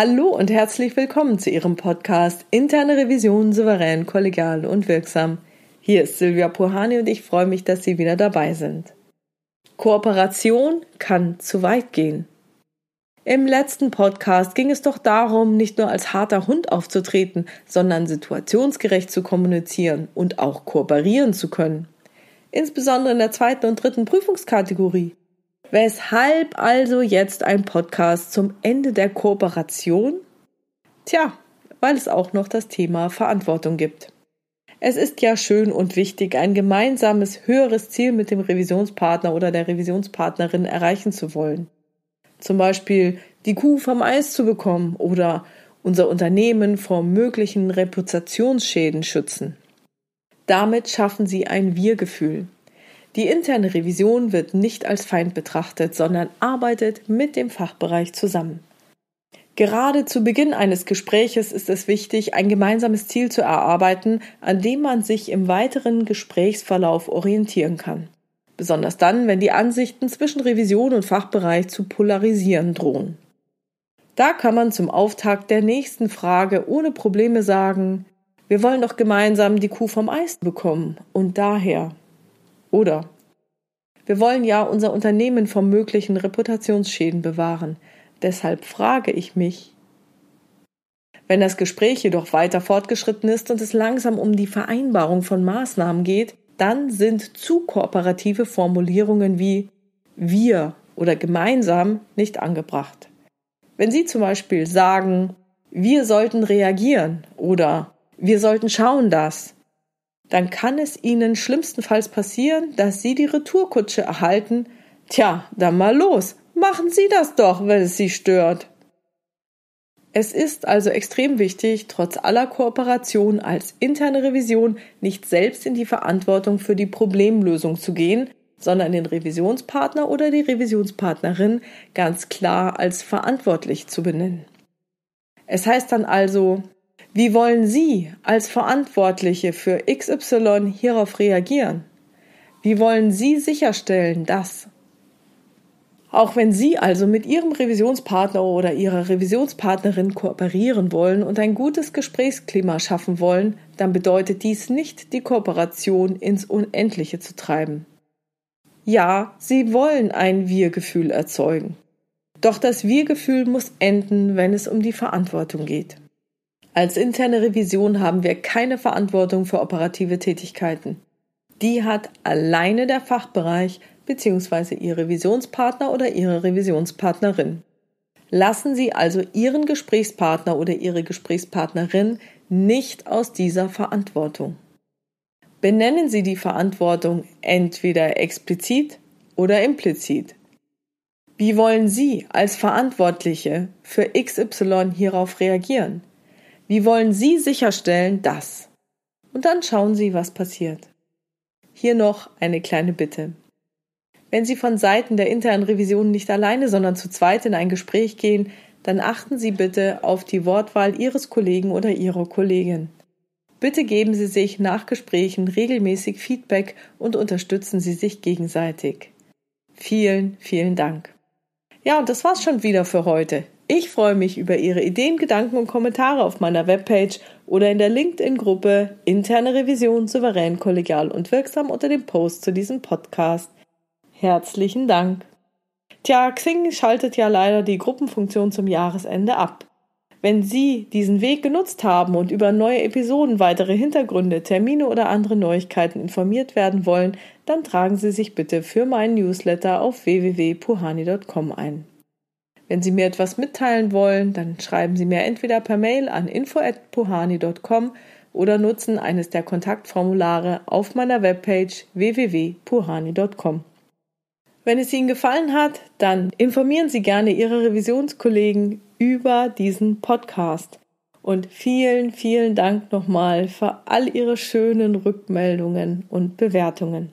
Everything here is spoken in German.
Hallo und herzlich willkommen zu Ihrem Podcast Interne Revision souverän, kollegial und wirksam. Hier ist Silvia Puhani und ich freue mich, dass Sie wieder dabei sind. Kooperation kann zu weit gehen. Im letzten Podcast ging es doch darum, nicht nur als harter Hund aufzutreten, sondern situationsgerecht zu kommunizieren und auch kooperieren zu können. Insbesondere in der zweiten und dritten Prüfungskategorie. Weshalb also jetzt ein Podcast zum Ende der Kooperation? Tja, weil es auch noch das Thema Verantwortung gibt. Es ist ja schön und wichtig, ein gemeinsames höheres Ziel mit dem Revisionspartner oder der Revisionspartnerin erreichen zu wollen. Zum Beispiel die Kuh vom Eis zu bekommen oder unser Unternehmen vor möglichen Reputationsschäden schützen. Damit schaffen Sie ein Wir-Gefühl. Die interne Revision wird nicht als Feind betrachtet, sondern arbeitet mit dem Fachbereich zusammen. Gerade zu Beginn eines Gespräches ist es wichtig, ein gemeinsames Ziel zu erarbeiten, an dem man sich im weiteren Gesprächsverlauf orientieren kann. Besonders dann, wenn die Ansichten zwischen Revision und Fachbereich zu polarisieren drohen. Da kann man zum Auftakt der nächsten Frage ohne Probleme sagen, wir wollen doch gemeinsam die Kuh vom Eis bekommen und daher oder wir wollen ja unser Unternehmen vor möglichen Reputationsschäden bewahren. Deshalb frage ich mich, wenn das Gespräch jedoch weiter fortgeschritten ist und es langsam um die Vereinbarung von Maßnahmen geht, dann sind zu kooperative Formulierungen wie wir oder gemeinsam nicht angebracht. Wenn Sie zum Beispiel sagen, wir sollten reagieren oder wir sollten schauen, dass dann kann es Ihnen schlimmstenfalls passieren, dass Sie die Retourkutsche erhalten. Tja, dann mal los. Machen Sie das doch, wenn es Sie stört. Es ist also extrem wichtig, trotz aller Kooperation als interne Revision nicht selbst in die Verantwortung für die Problemlösung zu gehen, sondern den Revisionspartner oder die Revisionspartnerin ganz klar als verantwortlich zu benennen. Es heißt dann also, wie wollen Sie als Verantwortliche für XY hierauf reagieren? Wie wollen Sie sicherstellen, dass auch wenn Sie also mit Ihrem Revisionspartner oder Ihrer Revisionspartnerin kooperieren wollen und ein gutes Gesprächsklima schaffen wollen, dann bedeutet dies nicht, die Kooperation ins Unendliche zu treiben. Ja, Sie wollen ein Wir-Gefühl erzeugen. Doch das Wir-Gefühl muss enden, wenn es um die Verantwortung geht. Als interne Revision haben wir keine Verantwortung für operative Tätigkeiten. Die hat alleine der Fachbereich bzw. Ihr Revisionspartner oder Ihre Revisionspartnerin. Lassen Sie also Ihren Gesprächspartner oder Ihre Gesprächspartnerin nicht aus dieser Verantwortung. Benennen Sie die Verantwortung entweder explizit oder implizit. Wie wollen Sie als Verantwortliche für XY hierauf reagieren? Wie wollen Sie sicherstellen, dass? Und dann schauen Sie, was passiert. Hier noch eine kleine Bitte. Wenn Sie von Seiten der internen Revision nicht alleine, sondern zu zweit in ein Gespräch gehen, dann achten Sie bitte auf die Wortwahl Ihres Kollegen oder Ihrer Kollegin. Bitte geben Sie sich nach Gesprächen regelmäßig Feedback und unterstützen Sie sich gegenseitig. Vielen, vielen Dank. Ja, und das war's schon wieder für heute. Ich freue mich über Ihre Ideen, Gedanken und Kommentare auf meiner Webpage oder in der LinkedIn-Gruppe Interne Revision souverän, kollegial und wirksam unter dem Post zu diesem Podcast. Herzlichen Dank. Tja, Xing schaltet ja leider die Gruppenfunktion zum Jahresende ab. Wenn Sie diesen Weg genutzt haben und über neue Episoden, weitere Hintergründe, Termine oder andere Neuigkeiten informiert werden wollen, dann tragen Sie sich bitte für meinen Newsletter auf www.puhani.com ein. Wenn Sie mir etwas mitteilen wollen, dann schreiben Sie mir entweder per Mail an info@puhani.com oder nutzen eines der Kontaktformulare auf meiner Webpage www.puhani.com. Wenn es Ihnen gefallen hat, dann informieren Sie gerne Ihre Revisionskollegen über diesen Podcast. Und vielen, vielen Dank nochmal für all Ihre schönen Rückmeldungen und Bewertungen.